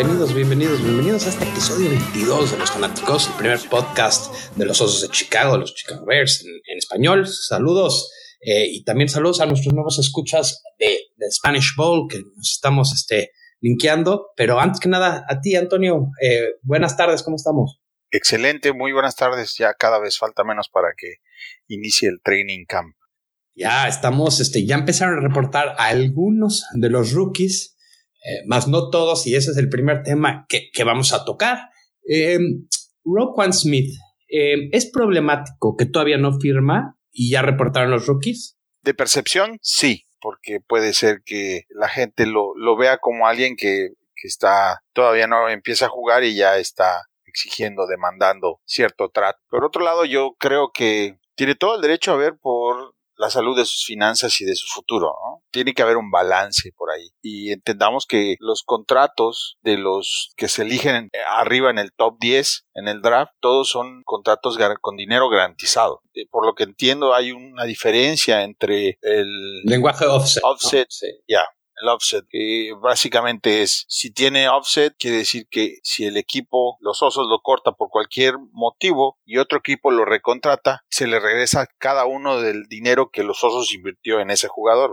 bienvenidos, bienvenidos, bienvenidos a este episodio 22 de Los Fanáticos, el primer podcast de los Osos de Chicago, los Chicago Bears en, español. Saludos eh, y también saludos a nuestros nuevos escuchas de, Spanish Bowl que nos estamos este, linkeando. Pero antes que nada, a ti, Antonio, eh, buenas tardes, ¿cómo estamos? Excelente, muy buenas tardes. Ya cada vez falta menos para que inicie el training camp. Ya estamos, este, ya empezaron a reportar a algunos de los rookies eh, más no todos, y ese es el primer tema que, vamos a tocar. Eh, Roquan Smith, em, ¿es problemático que todavía no firma y ya reportaron los rookies? De percepción, sí, porque puede ser que la gente lo, lo vea como alguien que, que está, todavía no empieza a jugar y ya está exigiendo, demandando cierto trato. Por otro lado, yo creo que tiene todo el derecho a ver por la salud de sus finanzas y de su futuro. Tiene que haber un balance por ahí. Y entendamos que los contratos de los que se eligen arriba en el top 10 en el draft, todos son contratos con dinero garantizado. Eh, por lo que entiendo, hay una diferencia entre el lenguaje offset. Offset, ya el offset, que básicamente es, si tiene offset, quiere decir que si el equipo, los osos lo corta por cualquier motivo y otro equipo lo recontrata, se le regresa cada uno del dinero que los osos invirtió en ese jugador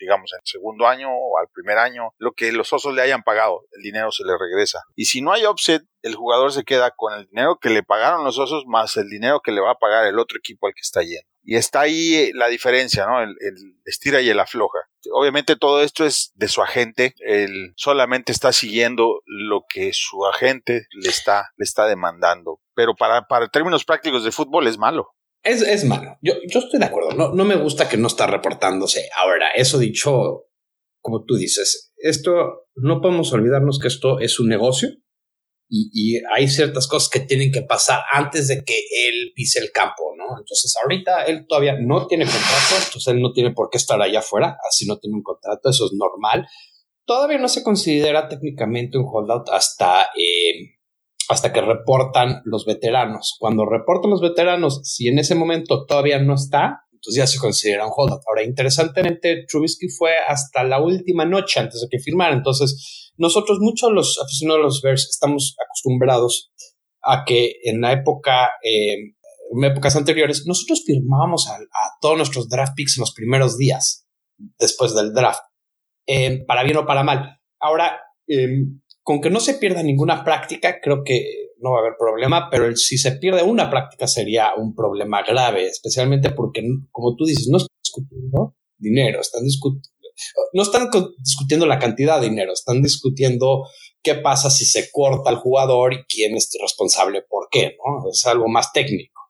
digamos, en el segundo año o al primer año, lo que los osos le hayan pagado, el dinero se le regresa. Y si no hay offset, el jugador se queda con el dinero que le pagaron los osos más el dinero que le va a pagar el otro equipo al que está yendo. Y está ahí eh, la diferencia, ¿no? El, estira y el afloja. Obviamente todo esto es de su agente. Él solamente está siguiendo lo que su agente le está, le está demandando. Pero para, para términos prácticos de fútbol es malo. Es, es malo. Yo, yo estoy de acuerdo. No, no me gusta que no está reportándose. Ahora, eso dicho, como tú dices, esto no podemos olvidarnos que esto es un negocio y, hay ciertas cosas que tienen que pasar antes de que él pise el campo, ¿no? Entonces, ahorita él todavía no tiene contrato, entonces él no tiene por qué estar allá afuera, así no tiene un contrato, eso es normal. Todavía no se considera técnicamente un holdout hasta, eh, hasta que reportan los veteranos. Cuando reportan los veteranos, si en ese momento todavía no está, entonces ya se considera un holdout. Ahora, interesantemente, Trubisky fue hasta la última noche antes de que firmara, entonces nosotros, muchos los aficionados de los Bears, estamos acostumbrados a que en la época, eh, en épocas anteriores, nosotros firmábamos a, todos nuestros draft picks en los primeros días después del draft, eh, para bien o para mal. Ahora, eh, con que no se pierda ninguna práctica, creo que no va a haber problema, pero si se pierde una práctica sería un problema grave, especialmente porque, como tú dices, no están discutiendo dinero, están discutiendo no están discutiendo la cantidad de dinero, están discutiendo qué pasa si se corta al jugador y quién es responsable por qué, ¿no? Es algo más técnico.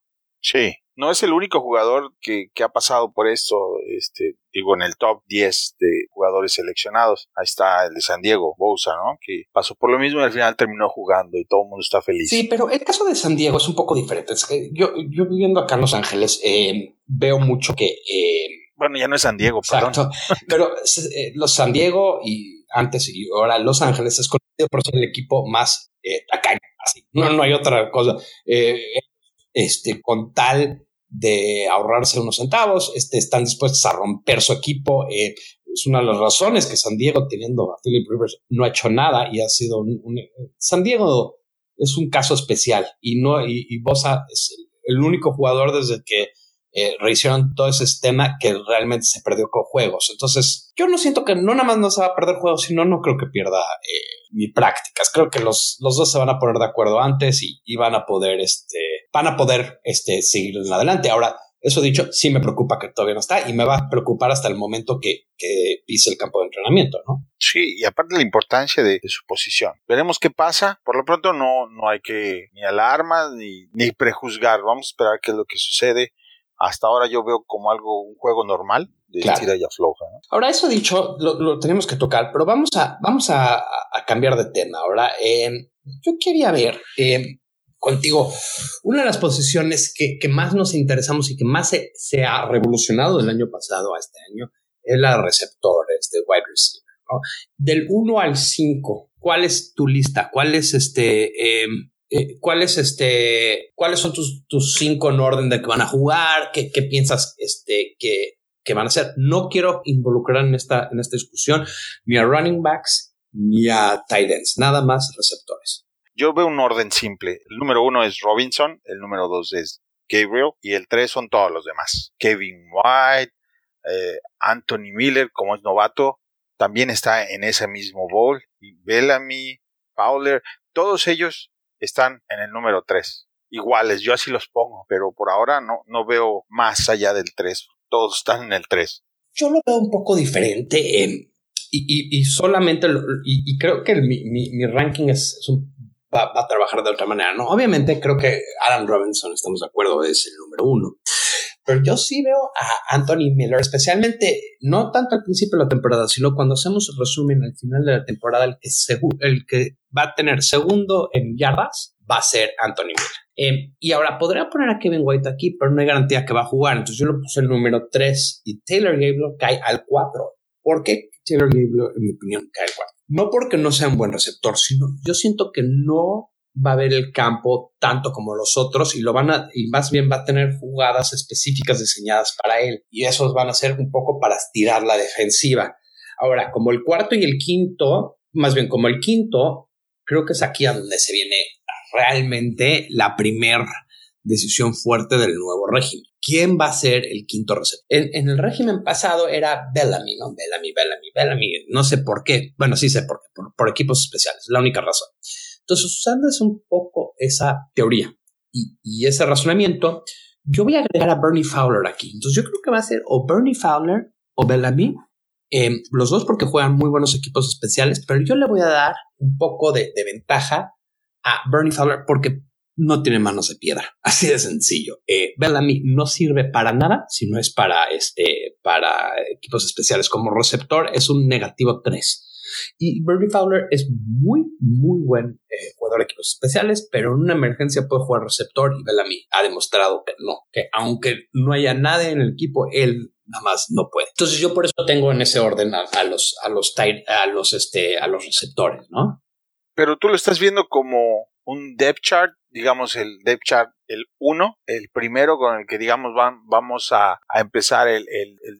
Sí, no es el único jugador que, ha pasado por esto, este, digo, en el top 10 de jugadores seleccionados. Ahí está el de San Diego, Bousa, ¿no? Que pasó por lo mismo y al final terminó jugando y todo el mundo está feliz. Sí, pero el caso de San Diego es un poco diferente. Es que yo, yo viviendo acá en Los Ángeles, eh, veo mucho que eh, bueno, ya no es San Diego, perdón. Pero eh, los San Diego y antes y ahora Los Ángeles es conocido por ser el equipo más así. No, no hay otra cosa. Este, con tal de ahorrarse unos centavos, este, están dispuestos a romper su equipo. Eh, es una de las razones que San Diego, teniendo a Philip Rivers, no ha hecho nada y ha sido un, San Diego es un caso especial y no y, y Bosa es el único jugador desde que eh, rehicieron todo ese sistema que realmente se perdió con juegos. Entonces, yo no siento que no nada más no se va a perder juegos, sino no creo que pierda eh, ni prácticas. Creo que los, los dos se van a poner de acuerdo antes y, van a poder, este, van a poder, este, seguir en adelante. Ahora, eso dicho, sí me preocupa que todavía no está y me va a preocupar hasta el momento que, que pise el campo de entrenamiento, ¿no? Sí, y aparte la importancia de, su posición. Veremos qué pasa. Por lo pronto no, no hay que ni alarma ni, ni prejuzgar. Vamos a esperar qué es lo que sucede hasta ahora yo veo como algo, un juego normal de tira y afloja. Ahora, eso dicho, lo, tenemos que tocar, pero vamos a, vamos a, cambiar de tema. Ahora, em, yo quería ver em, contigo una de las posiciones que, más nos interesamos y que más se, ha revolucionado del año pasado a este año es la de receptores, de wide receiver. Del 1 al 5, ¿cuál es tu lista? ¿Cuál es este? Em, eh, ¿cuáles, este, ¿cuáles son tus, tus cinco en orden de que van a jugar? ¿Qué, qué piensas este, que, que van a hacer? No quiero involucrar en esta, en esta discusión ni a running backs ni a tight ends, nada más receptores. Yo veo un orden simple. El número uno es Robinson, el número dos es Gabriel y el tres son todos los demás. Kevin White, eh, Anthony Miller, como es novato, también está en ese mismo bowl. Y Bellamy, Fowler, todos ellos están en el número 3. Iguales, yo así los pongo, pero por ahora no, no veo más allá del 3. Todos están en el 3. Yo lo veo un poco diferente y, y, solamente, y, creo que mi, mi, ranking es, va, a trabajar de otra manera. No, obviamente creo que Alan Robinson, estamos de acuerdo, es el número uno. Pero yo sí veo a Anthony Miller, especialmente no tanto al principio de la temporada, sino cuando hacemos el resumen al final de la temporada, el que, el que va a tener segundo en yardas va a ser Anthony Miller. Em, y ahora podría poner a Kevin White aquí, pero no hay garantía que va a jugar. Entonces yo lo puse el número 3 y Taylor Gabriel cae al 4. ¿Por qué Taylor en mi opinión, cae al 4? No porque no sea un buen receptor, sino yo siento que no va a ver el campo tanto como los otros y lo van a, y más bien va a tener jugadas específicas diseñadas para él y esos van a ser un poco para estirar la defensiva. Ahora, como el cuarto y el quinto, más bien como el quinto, creo que es aquí a donde se viene realmente la primera decisión fuerte del nuevo régimen. ¿Quién va a ser el quinto receptor? En, el régimen pasado era Bellamy, ¿no? Bellamy, Bellamy, Bellamy. No sé por qué. Bueno, sí sé por qué. por equipos especiales. La única razón. Entonces, usando un poco esa teoría y, ese razonamiento, yo voy a agregar a Bernie Fowler aquí. Entonces, yo creo que va a ser o Bernie Fowler o Bellamy, em, los dos porque juegan muy buenos equipos especiales, pero yo le voy a dar un poco de, ventaja a Bernie Fowler porque no tiene manos de piedra. Así de sencillo. Eh, Bellamy no sirve para nada si no es para, este, para equipos especiales como receptor. Es un negativo 3. Y Bernie Fowler es muy, muy buen eh, jugador de equipos especiales, pero en una emergencia puede jugar receptor y Bellamy ha demostrado que no, que aunque no haya nadie en el equipo, él nada más no puede. Entonces yo por eso tengo en ese orden a, los, a los, a los, este, a los receptores, ¿no? Pero tú lo estás viendo como un depth chart, digamos el depth chart el 1, el primero con el que digamos van, vamos a, empezar el,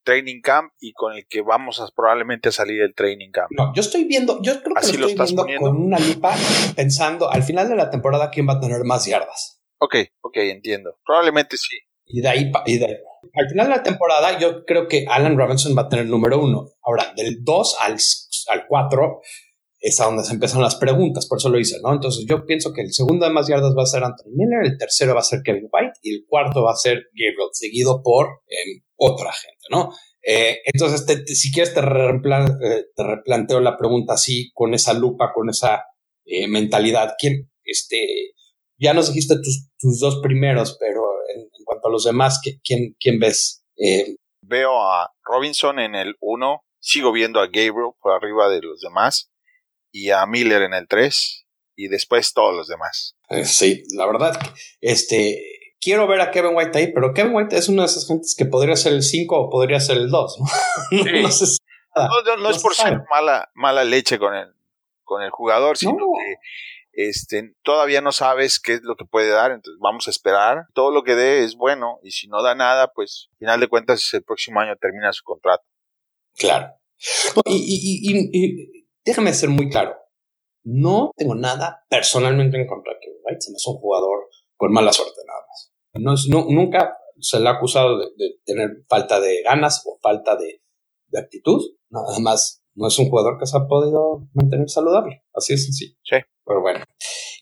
training camp y con el que vamos a probablemente a salir del training camp. No, yo estoy viendo, yo creo que lo estoy viendo con una lupa pensando al final de la temporada quién va a tener más yardas. Ok, ok, entiendo. Probablemente sí. Y de ahí, y de, al final de la temporada yo creo que Alan Robinson va a tener el número uno. Ahora, del 2 al, al 4 es a donde se empiezan las preguntas, por eso lo hice, ¿no? Entonces yo pienso que el segundo de más yardas va a ser Anthony Miller, el tercero va a ser Kevin White y el cuarto va a ser Gabriel, seguido por em, otra gente, ¿no? Eh, entonces, si quieres, te, eh, te, replanteo la pregunta así, con esa lupa, con esa eh, mentalidad. ¿Quién, este, ya nos dijiste tus, tus dos primeros, pero en, cuanto a los demás, ¿quién, quién ves? Veo a Robinson en el uno, sigo viendo a Gabriel por arriba de los demás y a Miller en el 3 y después todos los demás. Eh, sí, la verdad, este, quiero ver a Kevin White ahí, pero Kevin White es una de esas gentes que podría ser el 5 o podría ser el 2. ¿no? es por ser mala, mala leche con el, con el jugador, sino que este, todavía no sabes qué es lo que puede dar, entonces vamos a esperar. Todo lo que dé es bueno y si no da nada, pues al final de cuentas el próximo año termina su contrato. Claro. y déjame ser muy claro. No tengo nada personalmente en contra de Kevin White. Se me hace un jugador con mala suerte nada más. No, nunca se le ha acusado de, tener falta de ganas o falta de, actitud. Nada más no es un jugador que se ha podido mantener saludable. Así es sencillo. Sí. Pero bueno,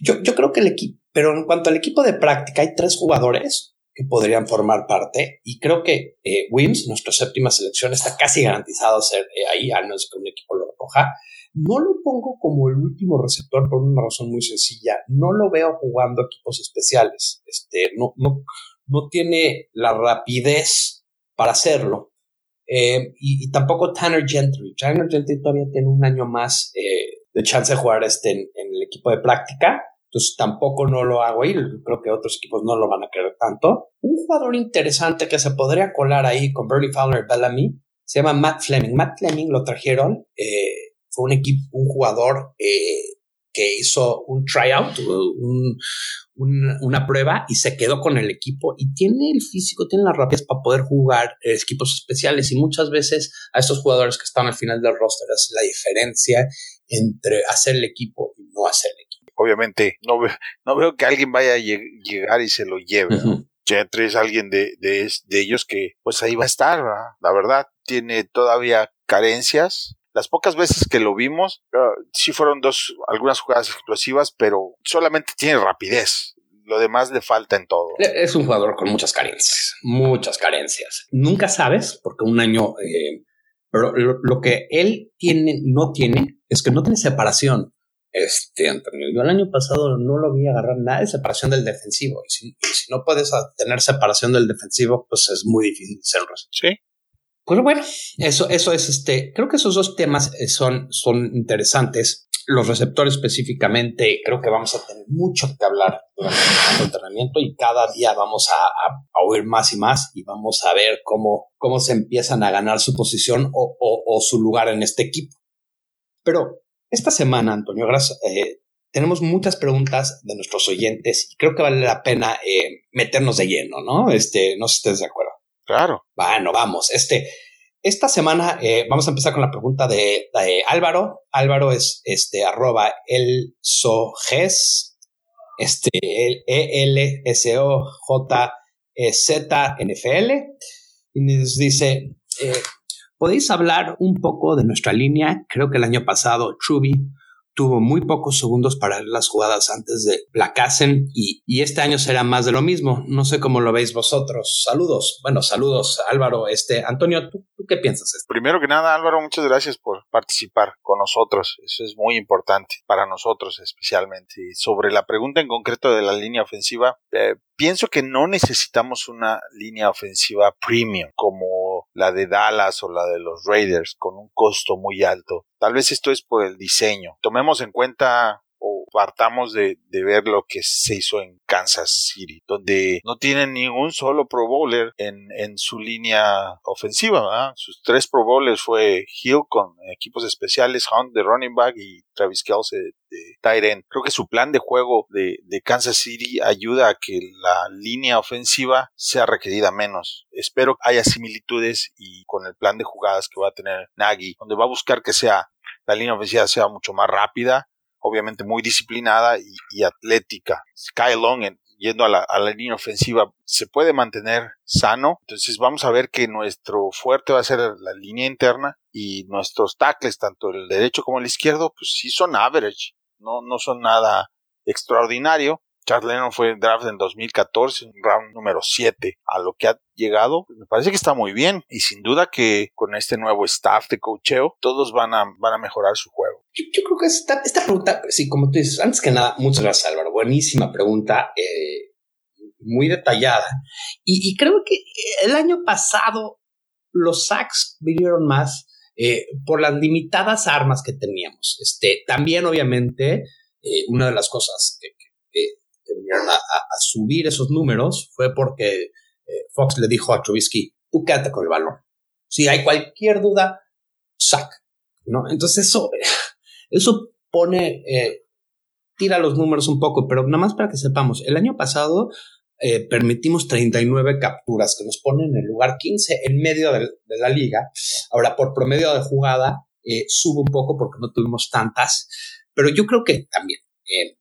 yo, yo creo que el equipo, pero en cuanto al equipo de práctica, hay tres jugadores que podrían formar parte y creo que eh, Wims, nuestra séptima selección, está casi garantizado ser eh, ahí, al menos que un equipo lo recoja. No lo pongo como el último receptor por una razón muy sencilla. No lo veo jugando equipos especiales. Este, no, no, no tiene la rapidez para hacerlo. Eh, y, tampoco Tanner Gentry. Tanner Gentry todavía tiene un año más eh, de chance de jugar este en, el equipo de práctica. Entonces tampoco no lo hago ahí. Creo que otros equipos no lo van a querer tanto. Un jugador interesante que se podría colar ahí con Bernie Fowler Bellamy se llama Matt Fleming. Matt Fleming lo trajeron. Eh, fue un equipo, un jugador eh, que hizo un tryout, un, una prueba y se quedó con el equipo y tiene el físico, tiene las rapidez para poder jugar equipos especiales y muchas veces a estos jugadores que están al final del roster es la diferencia entre hacer el equipo y no hacer el equipo. Obviamente, no, no veo que alguien vaya a llegar y se lo lleve. Ya es alguien de, de, de, ellos que pues ahí va a estar, la verdad. Tiene todavía carencias. Las pocas veces que lo vimos, uh, sí fueron dos, algunas jugadas explosivas, pero solamente tiene rapidez. Lo demás le falta en todo. Es un jugador con muchas carencias, muchas carencias. Nunca sabes, porque un año, eh, pero lo, que él tiene, no tiene, es que no tiene separación. Este, Antonio, yo el año pasado no lo vi agarrar nada de separación del defensivo. Y si, no puedes tener separación del defensivo, pues es muy difícil ser Sí. Pues bueno, eso, eso es este. Creo que esos dos temas eh, son, son interesantes los receptores específicamente, creo que vamos a tener mucho que hablar durante el entrenamiento y cada día vamos a, oír más y más y vamos a ver cómo, cómo se empiezan a ganar su posición o, su lugar en este equipo. Pero esta semana, Antonio, gracias, eh, tenemos muchas preguntas de nuestros oyentes y creo que vale la pena eh, meternos de lleno, ¿no? Este, no sé si ustedes de acuerdo. Claro. Bueno, vamos. Este, esta semana eh, vamos a empezar con la pregunta de, Álvaro. Álvaro es este arroba el soges, este el E L J e Z N y nos dice eh, podéis hablar un poco de nuestra línea. Creo que el año pasado Truby tuvo muy pocos segundos para las jugadas antes de placasen y, y este año será más de lo mismo. No sé cómo lo veis vosotros. Saludos. Bueno, saludos Álvaro. Este, Antonio, ¿tú, qué piensas? Primero que nada, Álvaro, muchas gracias por participar con nosotros. Eso es muy importante para nosotros especialmente. Y sobre la pregunta en concreto de la línea ofensiva, eh, pienso que no necesitamos una línea ofensiva premium como la de Dallas o la de los Raiders con un costo muy alto. Tal vez esto es por el diseño. Tomemos en cuenta partamos de, ver lo que se hizo en Kansas City, donde no tienen ningún solo Pro Bowler en, en su línea ofensiva. Sus tres Pro Bowlers fue Hill con equipos especiales, Hunt de running back y Travis Kelce de, tight end. Creo que su plan de juego de, de Kansas City ayuda a que la línea ofensiva sea requerida menos. Espero haya similitudes y con el plan de jugadas que va a tener Nagy, donde va a buscar que sea la línea ofensiva sea mucho más rápida, obviamente muy disciplinada y, atlética. Sky Long, yendo a la, línea ofensiva, se puede mantener sano. Entonces vamos a ver que nuestro fuerte va a ser la línea interna y nuestros tackles, tanto el derecho como el izquierdo, pues sí son average, no, no son nada extraordinario. Charles Lennon fue draft en 2014, un round número 7. A lo que ha llegado, me parece que está muy bien. Y sin duda que con este nuevo staff de cocheo, todos van a, van a mejorar su juego. Yo, creo que esta, esta, pregunta, sí, como tú dices, antes que nada, muchas gracias Álvaro. Buenísima pregunta, eh, muy detallada. Y, creo que el año pasado los sacks vinieron más eh, por las limitadas armas que teníamos. Este, también, obviamente, eh, una de las cosas que, a, subir esos números fue porque eh, Fox le dijo a Trubisky, tú quédate con el balón. Si hay cualquier duda, sac. ¿no? Entonces eso, eso pone, eh, tira los números un poco, pero nada más para que sepamos, el año pasado eh, permitimos 39 capturas que nos ponen en el lugar 15 en medio de, la liga. Ahora, por promedio de jugada, sube un poco porque no tuvimos tantas, pero yo creo que también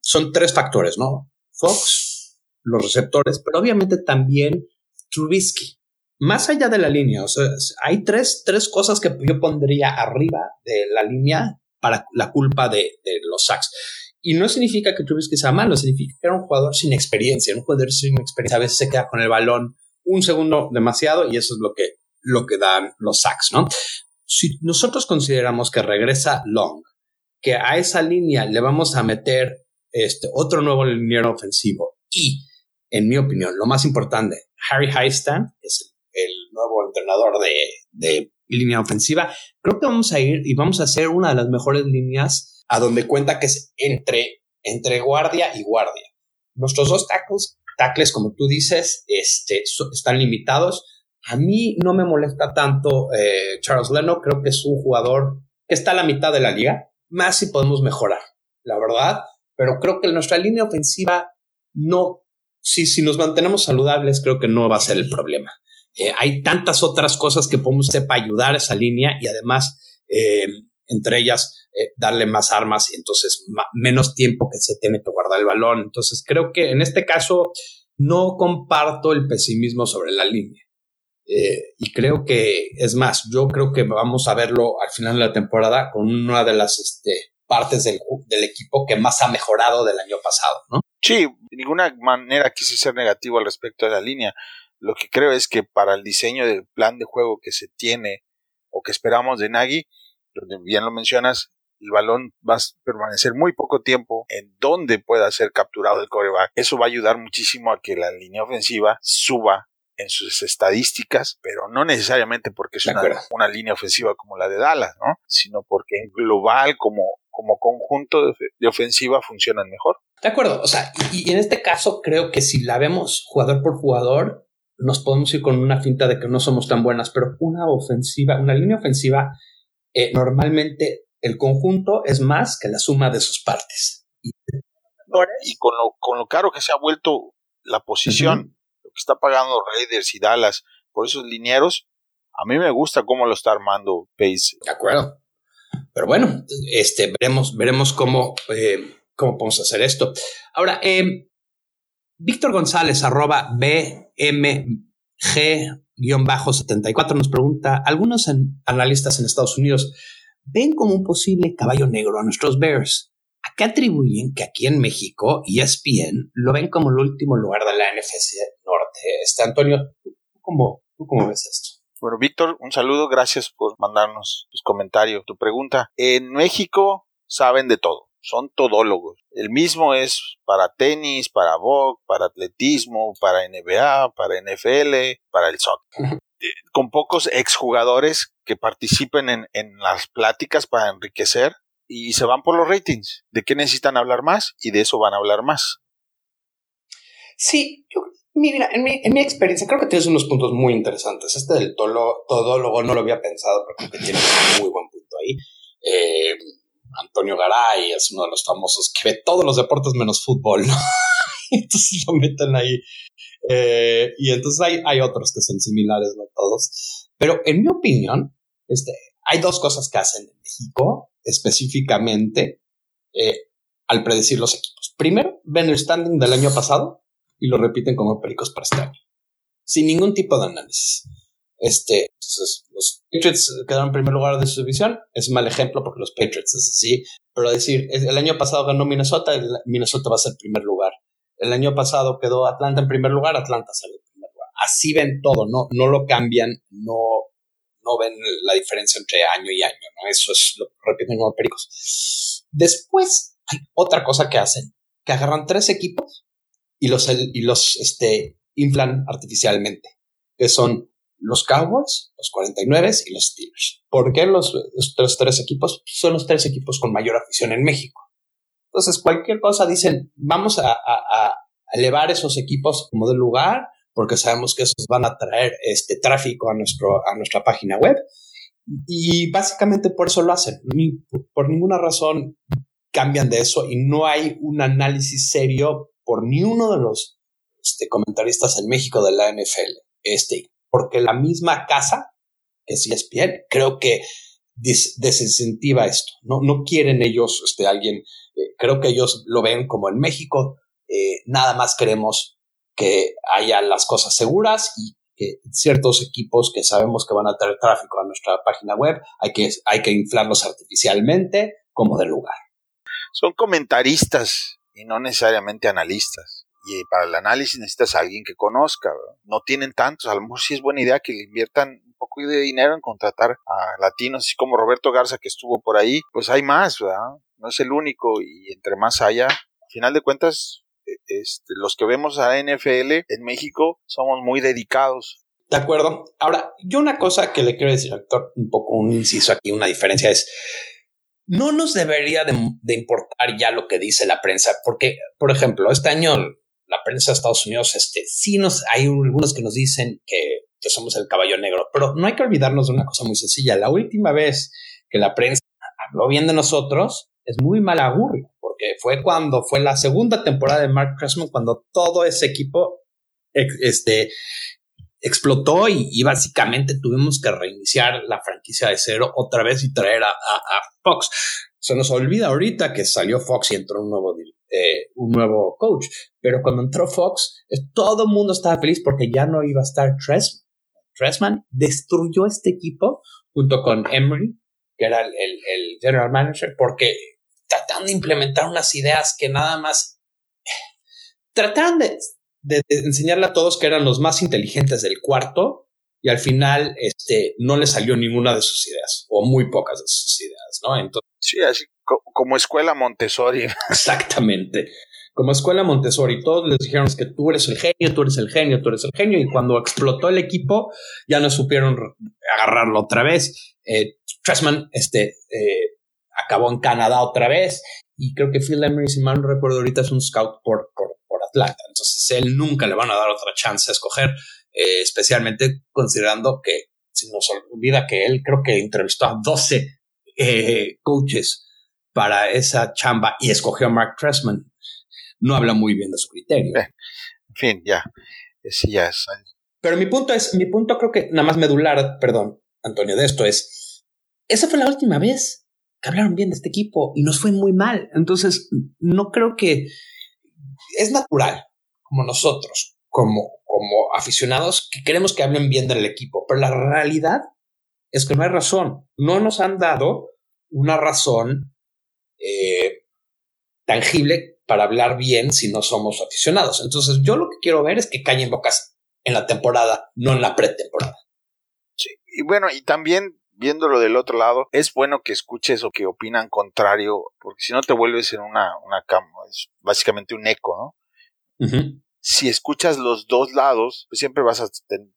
son tres factores, ¿no? Fox, los receptores, pero obviamente también Trubisky. Más allá de la línea, o sea, hay tres, tres cosas que yo pondría arriba de la línea para la culpa de, los sacks. Y no significa que Trubisky sea malo, significa que era un jugador sin experiencia. Un jugador sin experiencia a veces se queda con el balón un segundo demasiado y eso es lo que, lo que dan los sacks, ¿no? Si nosotros consideramos que regresa Long, que a esa línea le vamos a meter este, otro nuevo liniero ofensivo. Y, en mi opinión, lo más importante, Harry Highstand es el, nuevo entrenador de, línea ofensiva. Creo que vamos a ir y vamos a hacer una de las mejores líneas a donde cuenta que es entre, entre guardia y guardia. Nuestros dos tackles, tackles como tú dices, este, están limitados. A mí no me molesta tanto eh, Charles Leno, creo que es un jugador que está a la mitad de la liga, más si podemos mejorar. La verdad, pero creo que nuestra línea ofensiva no, si, si nos mantenemos saludables, creo que no va a ser el problema. Eh, hay tantas otras cosas que podemos hacer para ayudar a esa línea y además eh, entre ellas eh, darle más armas y entonces menos tiempo que se tiene que guardar el balón. Entonces creo que en este caso no comparto el pesimismo sobre la línea. Eh, y creo que, es más, yo creo que vamos a verlo al final de la temporada con una de las este, partes del, del equipo que más ha mejorado del año pasado, ¿no? Sí, de ninguna manera quise ser negativo al respecto de la línea. Lo que creo es que para el diseño del plan de juego que se tiene o que esperamos de Nagy, donde bien lo mencionas, el balón va a permanecer muy poco tiempo en donde pueda ser capturado el coreback. Eso va a ayudar muchísimo a que la línea ofensiva suba en sus estadísticas, pero no necesariamente porque es una, una, línea ofensiva como la de Dallas, ¿no? Sino porque en global, como, como conjunto de, ofensiva, funcionan mejor. De acuerdo, o sea, y, en este caso creo que si la vemos jugador por jugador, nos podemos ir con una finta de que no somos tan buenas, pero una ofensiva, una línea ofensiva, eh, normalmente el conjunto es más que la suma de sus partes. Y, con, lo, con lo caro que se ha vuelto la posición, está pagando Raiders y Dallas por esos linieros, a mí me gusta cómo lo está armando Pace. De acuerdo. Pero bueno, este, veremos, veremos cómo, eh, podemos hacer esto. Ahora, eh, Víctor González, arroba BMG-74, nos pregunta, algunos analistas en Estados Unidos ven como un posible caballo negro a nuestros Bears. ¿A qué atribuyen que aquí en México ESPN lo ven como el último lugar de la NFC Norte? Este Antonio, ¿tú cómo, ¿tú cómo ves esto? Bueno, Víctor, un saludo, gracias por mandarnos tus comentarios, tu pregunta. En México saben de todo, son todólogos. El mismo es para tenis, para box, para atletismo, para NBA, para NFL, para el soccer. Con pocos exjugadores que participen en, en las pláticas para enriquecer y se van por los ratings. ¿De qué necesitan hablar más? Y de eso van a hablar más. Sí, yo, mira, en mi, en mi experiencia creo que tienes unos puntos muy interesantes. Este del tolo, todólogo no lo había pensado, pero creo que tiene un muy buen punto ahí. Eh, Antonio Garay es uno de los famosos que ve todos los deportes menos fútbol, ¿no? entonces lo meten ahí. Eh, y entonces hay, hay otros que son similares, no todos. Pero en mi opinión, este, hay dos cosas que hacen en México específicamente eh, al predecir los equipos. Primero, ven el standing del año pasado y lo repiten como pericos para este año, sin ningún tipo de análisis. Este, los Patriots quedaron en primer lugar de su división. Es mal ejemplo porque los Patriots es así. Pero decir, el año pasado ganó Minnesota, Minnesota va a ser primer lugar. El año pasado quedó Atlanta en primer lugar, Atlanta salió en primer lugar. Así ven todo, no, no lo cambian, no, no ven la diferencia entre año y año, ¿no? Eso es lo que repiten como pericos. Después hay otra cosa que hacen, que agarran tres equipos y los, y los este, inflan artificialmente, que son los Cowboys, los 49 y los Steelers. ¿Por qué los, tres equipos? Son los tres equipos con mayor afición en México. Entonces, cualquier cosa dicen, vamos a, a elevar esos equipos como de lugar porque sabemos que esos van a traer este tráfico a, nuestro, a nuestra página web. Y básicamente por eso lo hacen. Ni, por ninguna razón cambian de eso y no hay un análisis serio por ni uno de los este, comentaristas en México de la NFL. Este, porque la misma casa, que es ESPN, creo que desincentiva esto. No, no quieren ellos, este, alguien, eh, creo que ellos lo ven como en México, eh, nada más queremos que haya las cosas seguras y que ciertos equipos que sabemos que van a traer tráfico a nuestra página web, hay que, hay que inflarlos artificialmente como de lugar. Son comentaristas y no necesariamente analistas. Y para el análisis necesitas a alguien que conozca. No tienen tantos. A lo mejor sí es buena idea que inviertan un poco de dinero en contratar a latinos, así como Roberto Garza que estuvo por ahí. Pues hay más, ¿verdad? No es el único y entre más haya, al final de cuentas, este, los que vemos a NFL en México somos muy dedicados. De acuerdo. Ahora, yo una cosa que le quiero decir, actor, un poco un inciso aquí, una diferencia es, no nos debería de, importar ya lo que dice la prensa, porque, por ejemplo, este año la prensa de Estados Unidos, este, sí nos, hay algunos que nos dicen que, somos el caballo negro, pero no hay que olvidarnos de una cosa muy sencilla. La última vez que la prensa habló bien de nosotros es muy mal auguro porque fue cuando fue la segunda temporada de Mark Cressman, cuando todo ese equipo este, explotó y, básicamente tuvimos que reiniciar la franquicia de cero otra vez y traer a, Fox. Se nos olvida ahorita que salió Fox y entró un nuevo, eh, un nuevo coach, pero cuando entró Fox, todo el mundo estaba feliz porque ya no iba a estar Tresman. Tresman destruyó este equipo junto con Emery, que era el, el general manager, porque trataron de implementar unas ideas que nada más trataron de de, enseñarle a todos que eran los más inteligentes del cuarto y al final este, no le salió ninguna de sus ideas o muy pocas de sus ideas, ¿no? Entonces, sí, así como escuela Montessori. Exactamente. Como escuela Montessori, todos les dijeron que tú eres el genio, tú eres el genio, tú eres el genio, y cuando explotó el equipo ya no supieron agarrarlo otra vez. Eh, Tressman este, eh, acabó en Canadá otra vez, y creo que Phil Emery, si mal no recuerdo ahorita, es un scout por, por Atlanta. Entonces, él nunca le van a dar otra chance a escoger, eh, especialmente considerando que se nos olvida que él creo que entrevistó a 12 eh, coaches para esa chamba y escogió a Mark Tressman. No habla muy bien de su criterio. Eh, en fin, ya. Sí, ya es. Pero mi punto es, mi punto creo que nada más medular, perdón, Antonio, de esto es, esa fue la última vez que hablaron bien de este equipo y nos fue muy mal. Entonces, no creo que es natural, como nosotros, como, como aficionados, que queremos que hablen bien del equipo, pero la realidad es que no hay razón. No nos han dado una razón eh, tangible para hablar bien si no somos aficionados. Entonces, yo lo que quiero ver es que callen bocas en la temporada, no en la pretemporada. Sí, y bueno, y también viéndolo del otro lado, es bueno que escuches o que opinan contrario, porque si no te vuelves en una, una cama, es básicamente un eco, ¿no? Si escuchas los dos lados, pues siempre vas a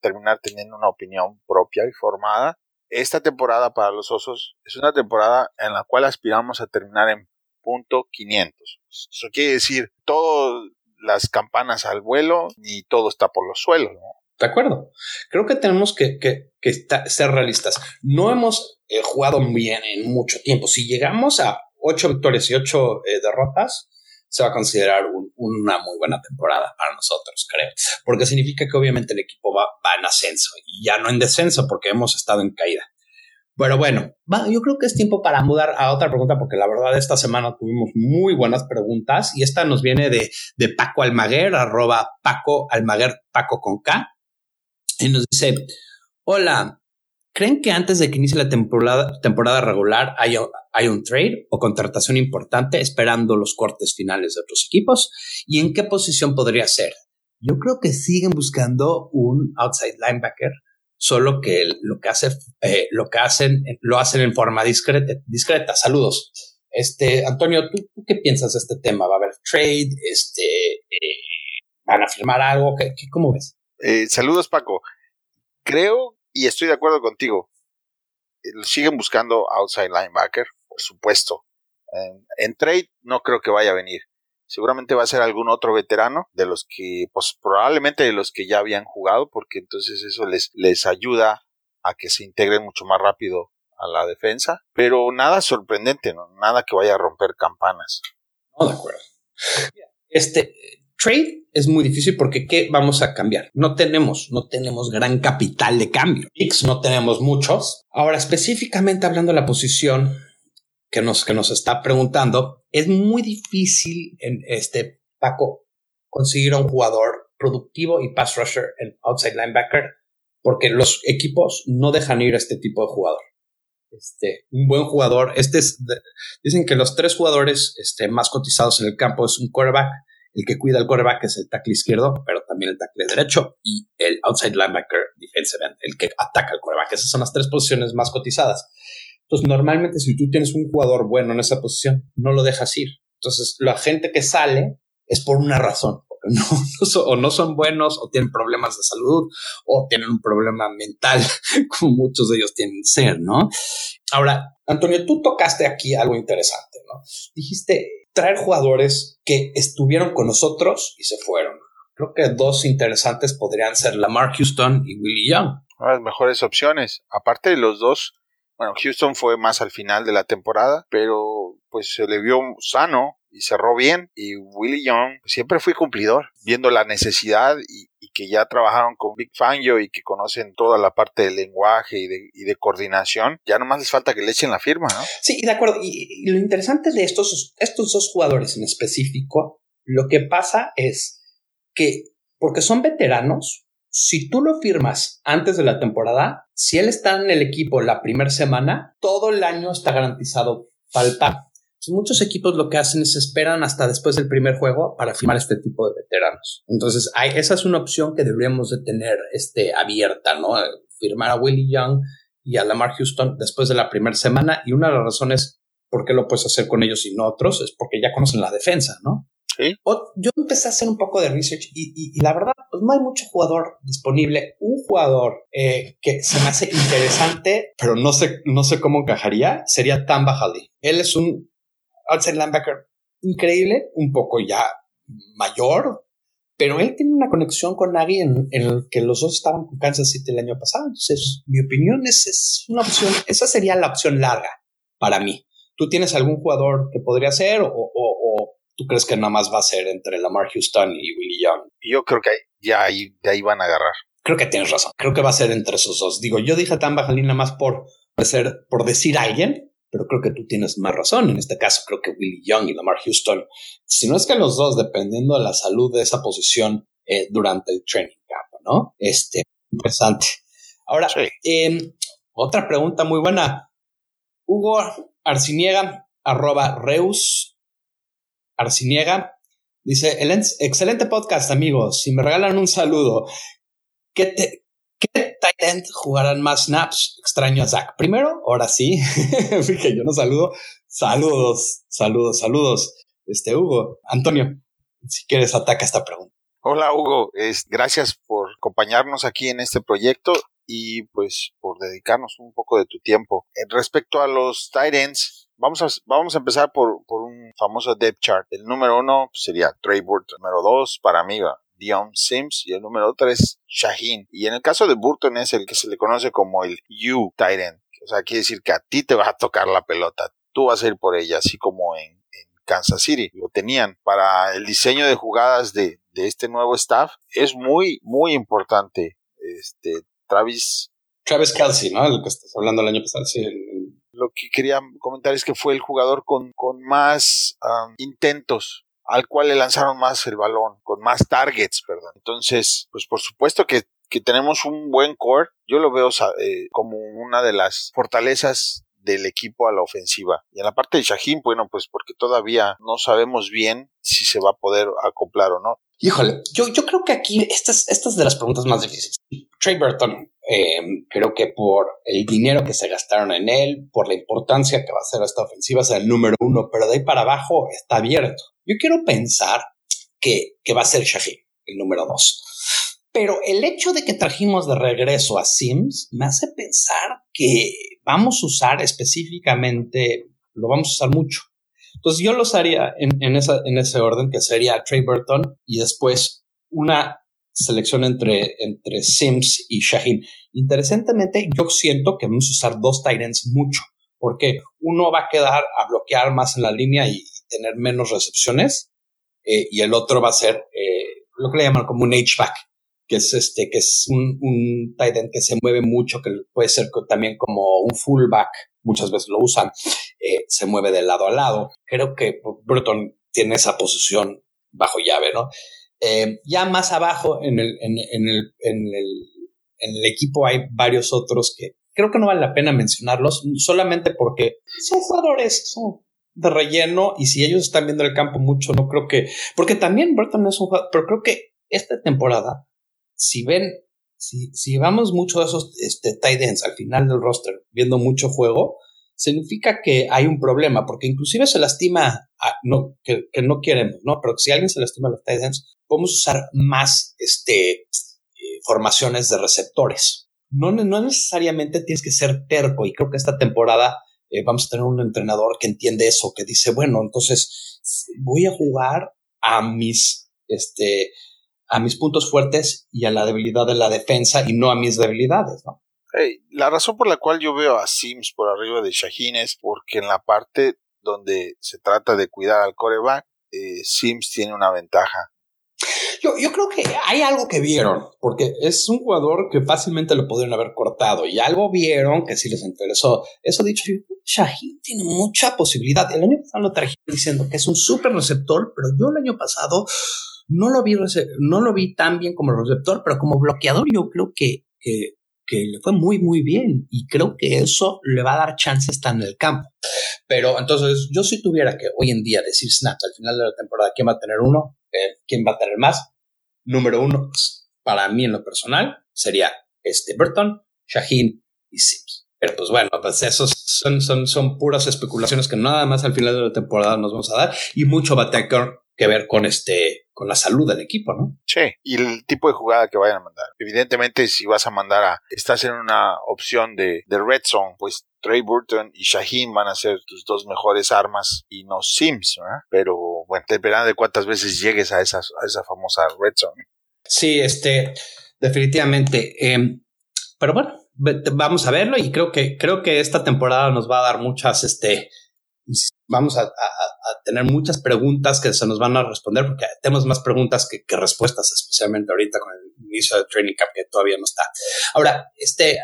terminar teniendo una opinión propia y formada. Esta temporada para los Osos es una temporada en la cual aspiramos a terminar en punto 500. Eso quiere decir, todas las campanas al vuelo y todo está por los suelos, ¿no? De acuerdo. Creo que tenemos que, ser realistas. No hemos eh, jugado bien en mucho tiempo. Si llegamos a ocho victorias y ocho eh, derrotas, se va a considerar una muy buena temporada para nosotros, creo. Porque significa que obviamente el equipo va, en ascenso y ya no en descenso porque hemos estado en caída. Pero bueno, yo creo que es tiempo para mudar a otra pregunta porque la verdad esta semana tuvimos muy buenas preguntas y esta nos viene de, de Paco Almaguer, arroba Paco Almaguer, Paco con K y nos dice, hola, ¿creen que antes de que inicie la temporada, temporada regular hay, hay un trade o contratación importante esperando los cortes finales de otros equipos? ¿Y en qué posición podría ser? Yo creo que siguen buscando un outside linebacker, solo que lo que hace, eh, lo que hacen, lo hacen en forma discreta. discreta. Saludos. Este, Antonio, ¿tú, qué piensas de este tema? ¿Va a haber trade? Este, eh, ¿Van a firmar algo? ¿Qué, cómo ves? Eh, saludos, Paco. Creo y estoy de acuerdo contigo. Eh, siguen buscando outside linebacker, por supuesto. En, trade no creo que vaya a venir. Seguramente va a ser algún otro veterano de los que, pues probablemente de los que ya habían jugado, porque entonces eso les, les ayuda a que se integren mucho más rápido a la defensa. Pero nada sorprendente, ¿no? nada que vaya a romper campanas. No, de acuerdo. Este, Trade es muy difícil porque ¿qué vamos a cambiar? No tenemos, no tenemos gran capital de cambio. X no tenemos muchos. Ahora, específicamente hablando de la posición que nos, que nos está preguntando, es muy difícil en este Paco conseguir a un jugador productivo y pass rusher en outside linebacker porque los equipos no dejan ir a este tipo de jugador. Este, un buen jugador. Este es, dicen que los tres jugadores este, más cotizados en el campo es un quarterback, el que cuida el quarterback es el tackle izquierdo, pero también el tackle derecho y el outside linebacker defensive el que ataca el quarterback. Esas son las tres posiciones más cotizadas. Entonces, normalmente si tú tienes un jugador bueno en esa posición, no lo dejas ir. Entonces, la gente que sale es por una razón. No, o no son buenos, o tienen problemas de salud, o tienen un problema mental, como muchos de ellos tienen ser, ¿no? Ahora, Antonio, tú tocaste aquí algo interesante, ¿no? Dijiste, traer jugadores que estuvieron con nosotros y se fueron. Creo que dos interesantes podrían ser Lamar Houston y Willie Young. Las mejores opciones. Aparte de los dos, bueno, Houston fue más al final de la temporada, pero pues se le vio sano y cerró bien. Y Willie Young siempre fue cumplidor, viendo la necesidad y, que ya trabajaron con Big Fangio y que conocen toda la parte del lenguaje y de, coordinación, ya nomás les falta que le echen la firma, ¿no? Sí, de acuerdo. Y, lo interesante de estos, estos dos jugadores en específico, lo que pasa es que, porque son veteranos, si tú lo firmas antes de la temporada, si él está en el equipo la primera semana, todo el año está garantizado falta. Muchos equipos lo que hacen es esperan hasta después del primer juego para firmar este tipo de veteranos. Entonces, hay, esa es una opción que deberíamos de tener este, abierta, ¿no? Firmar a Willie Young y a Lamar Houston después de la primera semana. Y una de las razones por qué lo puedes hacer con ellos y no otros es porque ya conocen la defensa, ¿no? ¿Sí? yo empecé a hacer un poco de research y, la verdad, pues no hay mucho jugador disponible. Un jugador eh, que se me hace interesante, pero no sé, no sé cómo encajaría, sería Tamba Hali. Él es un outside linebacker increíble, un poco ya mayor, pero él tiene una conexión con Nagy en, el que los dos estaban con Kansas City el año pasado. Entonces, mi opinión es, es una opción, esa sería la opción larga para mí. ¿Tú tienes algún jugador que podría ser o, o, tú crees que nada más va a ser entre Lamar Houston y Willie Young? Yo creo que ya ahí, de ahí van a agarrar. Creo que tienes razón. Creo que va a ser entre esos dos. Digo, yo dije tan bajalín nada más por, ser, por decir a alguien, pero creo que tú tienes más razón. En este caso, creo que Willie Young y Lamar Houston, si no es que los dos, dependiendo de la salud de esa posición eh, durante el training camp, ¿no? Este, interesante. Ahora, em, otra pregunta muy buena. Hugo Arciniega, arroba Reus Arciniega, dice, excelente podcast, amigos. Si me regalan un saludo, ¿qué, te, ¿Qué jugarán más snaps? Extraño a Zach. Primero, ahora sí, que yo no saludo. Saludos, saludos, saludos. Este Hugo, Antonio, si quieres ataca esta pregunta. Hola Hugo, es, gracias por acompañarnos aquí en este proyecto y pues por dedicarnos un poco de tu tiempo. En respecto a los tight ends, vamos a, vamos a empezar por, por un famoso depth chart. El número uno sería Trey Burton, número dos para mí Dion Sims y el número 3 Shaheen. Y en el caso de Burton es el que se le conoce como el U Titan. O sea, quiere decir que a ti te va a tocar la pelota. Tú vas a ir por ella, así como en, Kansas City lo tenían. Para el diseño de jugadas de, este nuevo staff es muy, muy importante. Este, Travis. Travis Kelsey, ¿no? Lo que estás hablando el año pasado, sí. Lo que quería comentar es que fue el jugador con, con más um, intentos al cual le lanzaron más el balón, con más targets, perdón. Entonces, pues por supuesto que, que tenemos un buen core. Yo lo veo eh, como una de las fortalezas del equipo a la ofensiva. Y en la parte de Shaheen, bueno, pues porque todavía no sabemos bien si se va a poder acoplar o no. Híjole, yo, yo creo que aquí estas, estas de las preguntas más difíciles. Trey Burton, em, creo que por el dinero que se gastaron en él, por la importancia que va a ser esta ofensiva, sea el número uno, pero de ahí para abajo está abierto. Yo quiero pensar que, que va a ser Shaheen, el número dos. Pero el hecho de que trajimos de regreso a Sims me hace pensar que vamos a usar específicamente, lo vamos a usar mucho. Entonces yo los haría en, en, esa, en ese orden, que sería Trey Burton y después una selección entre, entre Sims y Shaheen. Interesantemente, yo siento que vamos a usar dos Tyrants mucho, porque uno va a quedar a bloquear más en la línea y, tener menos recepciones, eh, y el otro va a ser eh, lo que le llaman como un H-back, que es este, que es un, un tight end que se mueve mucho, que puede ser también como un fullback, muchas veces lo usan, eh, se mueve de lado a lado. Creo que Burton tiene esa posición bajo llave, ¿no? Eh, ya más abajo en el, en, el, en, el, en el equipo hay varios otros que creo que no vale la pena mencionarlos, solamente porque son jugadores, son de relleno y si ellos están viendo el campo mucho, no creo que, porque también Burton es un jugador, pero creo que esta temporada si ven, si, si vamos mucho de esos este, tight ends al final del roster viendo mucho juego, significa que hay un problema, porque inclusive se lastima, no, que, no queremos, ¿no? Pero si alguien se lastima a los tight ends, podemos usar más este, eh, formaciones de receptores. No, no necesariamente tienes que ser terco y creo que esta temporada eh, vamos a tener un entrenador que entiende eso, que dice, bueno, entonces voy a jugar a mis, este, a mis puntos fuertes y a la debilidad de la defensa y no a mis debilidades, la razón por la cual yo veo a Sims por arriba de Shaheen es porque en la parte donde se trata de cuidar al coreback, eh, Sims tiene una ventaja. Yo, yo creo que hay algo que vieron, porque es un jugador que fácilmente lo podrían haber cortado y algo vieron que sí les interesó. Eso dicho, Shaheen tiene mucha posibilidad. El año pasado lo traje diciendo que es un súper receptor, pero yo el año pasado no lo vi, no lo vi tan bien como receptor, pero como bloqueador yo creo que, que, que le fue muy, muy bien y creo que eso le va a dar chance estar en el campo. Pero entonces yo si tuviera que hoy en día decir snaps al final de la temporada, ¿quién va a tener uno? Eh, ¿Quién va a tener más? Número uno, pues, para mí en lo personal, sería este Burton, Shaheen y Sims. Pero pues bueno, pues esos son, son, son puras especulaciones que nada más al final de la temporada nos vamos a dar y mucho va a tener que ver con este, con la salud del equipo, ¿no? Sí, y el tipo de jugada que vayan a mandar. Evidentemente, si vas a mandar a, estás en una opción de, de red zone, pues Trey Burton y Shaheen van a ser tus dos mejores armas y no Sims, ¿verdad? Pero bueno, dependerá de cuántas veces llegues a esa, a esa famosa red zone. Sí, este, definitivamente. Em, pero bueno, vamos a verlo y creo que, creo que esta temporada nos va a dar muchas, este, vamos a, tener muchas preguntas que se nos van a responder porque tenemos más preguntas que, que respuestas, especialmente ahorita con el inicio del training camp que todavía no está. Ahora, este,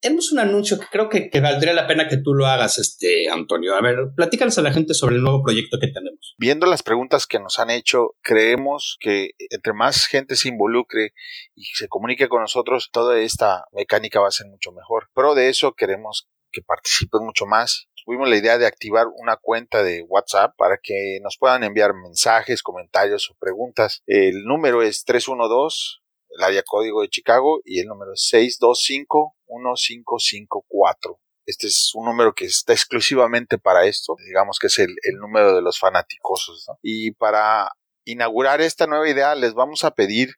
tenemos un anuncio que creo que, valdría la pena que tú lo hagas, este Antonio. A ver, platícanos a la gente sobre el nuevo proyecto que tenemos. Viendo las preguntas que nos han hecho, creemos que entre más gente se involucre y se comunique con nosotros, toda esta mecánica va a ser mucho mejor. Pero de eso queremos que participen mucho más. Tuvimos la idea de activar una cuenta de WhatsApp para que nos puedan enviar mensajes, comentarios o preguntas. El número es 312 el área código de Chicago y el número es 625-1554. Este es un número que está exclusivamente para esto, digamos que es el, número de los fanáticosos. Y para inaugurar esta nueva idea les vamos a pedir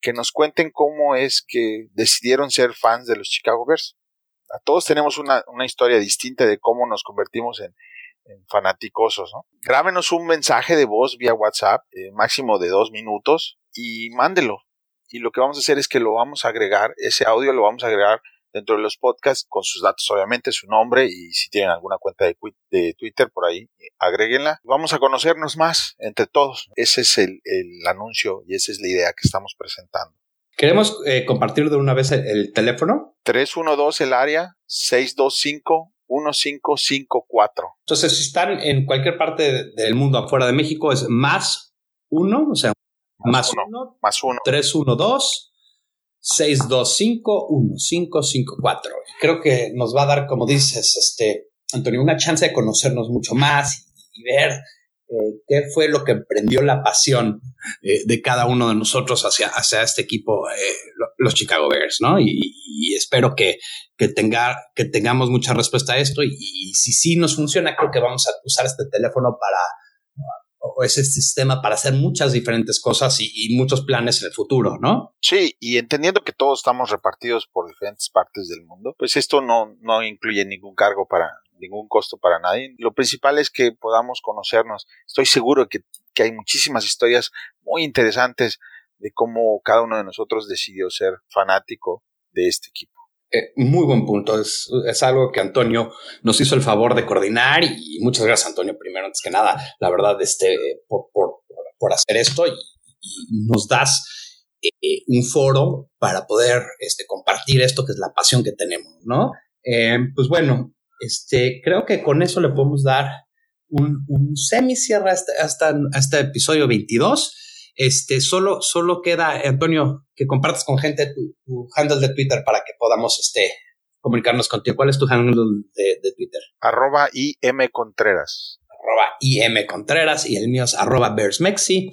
que nos cuenten cómo es que decidieron ser fans de los Chicago Bears. A todos tenemos una, historia distinta de cómo nos convertimos en, fanáticosos. ¿no? Grábenos un mensaje de voz vía WhatsApp, eh, máximo de dos minutos, y mándelo y lo que vamos a hacer es que lo vamos a agregar, ese audio lo vamos a agregar dentro de los podcasts con sus datos, obviamente, su nombre y si tienen alguna cuenta de, Twitter por ahí, agréguenla. Vamos a conocernos más entre todos. Ese es el, anuncio y esa es la idea que estamos presentando. ¿Queremos eh, compartir de una vez el, teléfono? 312 el área 625 1554. Entonces, si están en cualquier parte del mundo afuera de México, es más uno, o sea, más, uno, más uno. 312 625 1554. Creo que nos va a dar, como dices, este, Antonio, una chance de conocernos mucho más y, ver eh, qué fue lo que emprendió la pasión eh, de cada uno de nosotros hacia, hacia este equipo, eh, los Chicago Bears, ¿no? Y, espero que, que, tenga, que tengamos mucha respuesta a esto y, y si sí nos funciona, creo que vamos a usar este teléfono para o ese sistema para hacer muchas diferentes cosas y, muchos planes en el futuro, ¿no? Sí, y entendiendo que todos estamos repartidos por diferentes partes del mundo, pues esto no, no incluye ningún cargo para ningún costo para nadie. Lo principal es que podamos conocernos. Estoy seguro que, que hay muchísimas historias muy interesantes de cómo cada uno de nosotros decidió ser fanático de este equipo. Eh, muy buen punto. Es, es, algo que Antonio nos hizo el favor de coordinar y muchas gracias, Antonio, primero, antes que nada, la verdad, este, por, por, por hacer esto y, nos das eh, un foro para poder este, compartir esto que es la pasión que tenemos, ¿no? Eh, pues bueno, este, creo que con eso le podemos dar un, un semi cierre hasta, hasta, este episodio 22. Este, solo, solo queda, Antonio, que compartas con gente tu, handle de Twitter para que podamos, este, comunicarnos contigo. ¿Cuál es tu handle de, Twitter? Arroba IM Contreras. Arroba IM Contreras y el mío es arroba BearsMexi.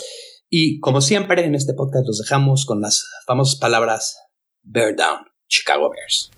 Y como siempre en este podcast los dejamos con las famosas palabras Bear Down, Chicago Bears.